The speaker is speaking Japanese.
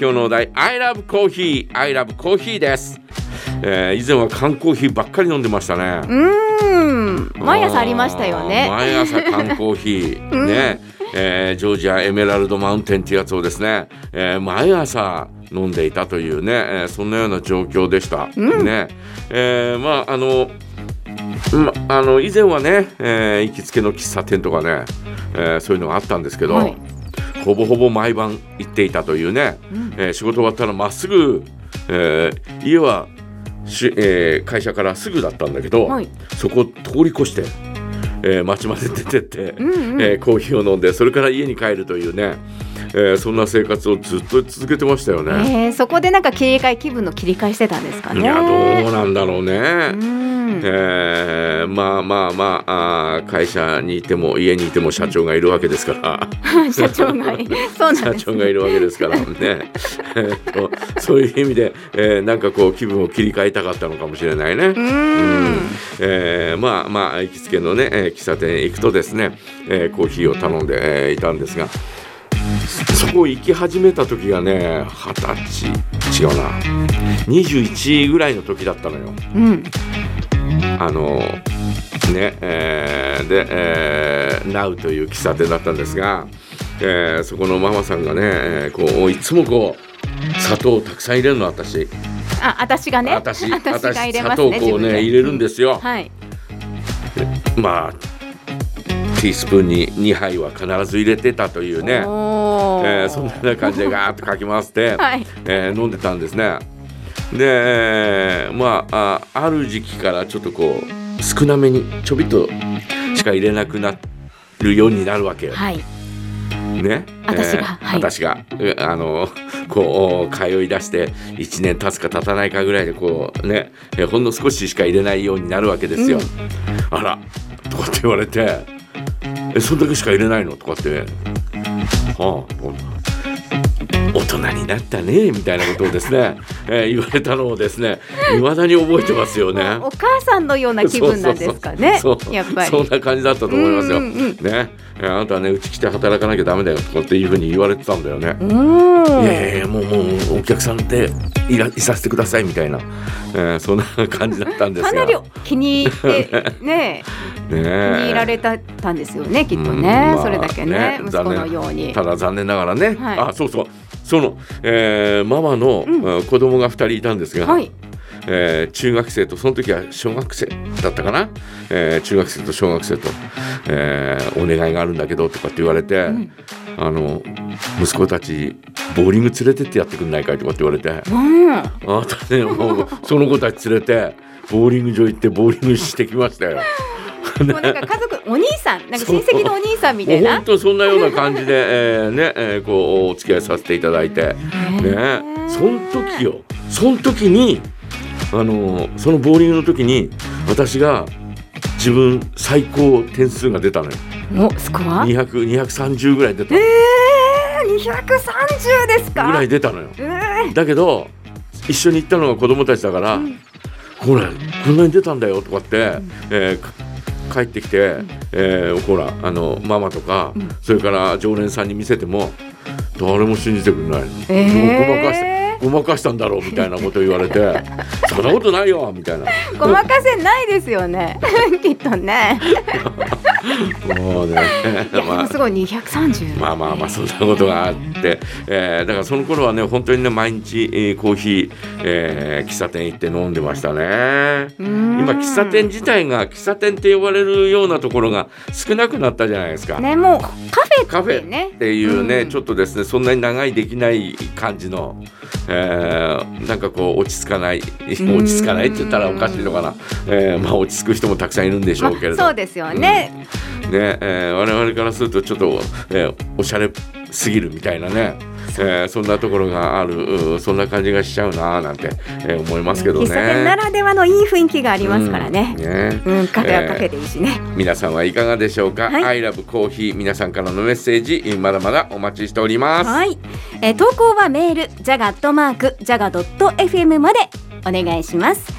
今日のお題 I love coffee I love coffee です、えー以前は缶コーヒーばっかり飲んでましたね。うーん。毎朝ありましたよね。毎朝缶コーヒー。ね、えージョージアエメラルドマウンテンっていうやつをですね、えー毎朝飲んでいたというね、えーそんなような状況でした、ね、えーまああのまあの以前はね、えー行きつけの喫茶店とかね、えーそういうのがあったんですけど、はいほぼほぼ毎晩行っていたというね、えー仕事終わったらまっすぐ、えー家はし、えー会社からすぐだったんだけど、はい。そこを通り越して、えー街まで出てって、んうん。えーコーヒーを飲んでそれから家に帰るというね、えーそんな生活をずっと続けてましたよね。えー、そこでなんか切り替え気分の切り替えしてたんですかね。いやどうなんだろうね。うんえーまあまあまああー会社にいても家にいても社長がいるわけですから。社長がそうなん社です長がいるわけですからね。そういう意味で、えーなんかこう気分を切り替えたかったのかもしれないね。うーんえーまあまあ行きつけのね、えー喫茶店へ行くとですね、えーコーヒーを頼んで、えーいたんですがそこ行き始めた時がね二十歳違うな21ぐらいの時だったのよ。うんあのねえーで、えー、ナウという喫茶店だったんですが、えーそこのママさんがね、えーこういつもこう砂糖をたくさん入れるの私。あ私がね？私 私が入れ砂ますね糖をこうね入れるんですよ、はい。まあティースプーンに2杯は必ず入れてたというね、えーそんな感じでガーッとかき回して、はい。えー飲んでたんですね。で、えーまああある時期からちょっとこう少なめにちょびっとしか入れなくなるようになるわけよ。はい。ね、私がはい。私が。えあのこう通い出して1年経つか経たないかぐらいでこうね？えほんの少ししか入れないようになるわけですよ。あらとかって言われて「えそんだけしか入れないの?」とかって「はあ大人になったね」みたいなことをですね、えー言われたのをですねいまだに覚えてますよね。お母さんのような気分なんですかねそうやっぱりそんな感じだったと思いますよ。うんうんうんね、えあなたはねうち来て働かなきゃダメだよとかっていうふうに言われてたんだよね。うーんいやいやもうもうお客さんでいらいさせてくださいみたいな、えーそんな感じだったんですが。かなり気に入ってねね気に入られたたんですよねきっとうんね、まあそれだけね息子の残念ように。ただ残念ながらね、はい。あそうそう。その、えーママの、うん。子供が2人いたんですが、はいえー中学生とその時は小学生だったかな、えー中学生と小学生と、えーお願いがあるんだけどとかって言われて、あの息子たちボーリング連れてってやってくんないかいとかって言われて。うんあなたねもうその子たち連れてボーリング場行ってボーリングしてきましたよ。もうなんか家族お兄さんなんか親戚のお兄さんみたいな？本当そんなような感じで、えーねえーこうお付き合いさせていただいて。ねその時よ。その時にあのそのボーリングの時に私が自分最高点数が出たのよ。おスコア？200 230ぐらい出たえー、230ですか？ぐらい出たのよ。えー。だけど一緒に行ったのが子供たちだから、ほらこんなに出たんだよとかって、えーか帰ってきて、えーほらあのママとか、それから常連さんに見せても誰も信じてくれない。の、えー。ごまかしてごまかしたんだろうみたいなこと言われて そんなことないよみたいな。ごまかせないですよね。きっとね。もうね。まあもすごい230まあまあまあそんなことがあって、えーだからその頃はね本当にね毎日、えーコーヒー、えー喫茶店行って飲んでましたね。今喫茶店自体が喫茶店って呼ばれるようなところが少なくなったじゃないですか。ねもうカフェカフってね。ェっていうね、うん。ちょっとですねそんなに長いできない感じの、えーなんかこう落ち着かない落ち着かないって言ったらおかしいのかな、えーまあ落ち着く人もたくさんいるんでしょうけれど、ま あそうですよね、ねえー我々からするとちょっと、えーおしゃれすぎるみたいなね、えーそんなところがあるうんそんな感じがしちゃうななんて、えー思いますけどね。喫茶店ならではのいい雰囲気がありますからね。うんね。うん、カフェはカフェでいいしね、皆さんはいかがでしょうか、はい。I love コーヒー皆さんからのメッセージまだまだお待ちしております。はい、えー投稿はメールジャガットマークジャガドット FM までお願いします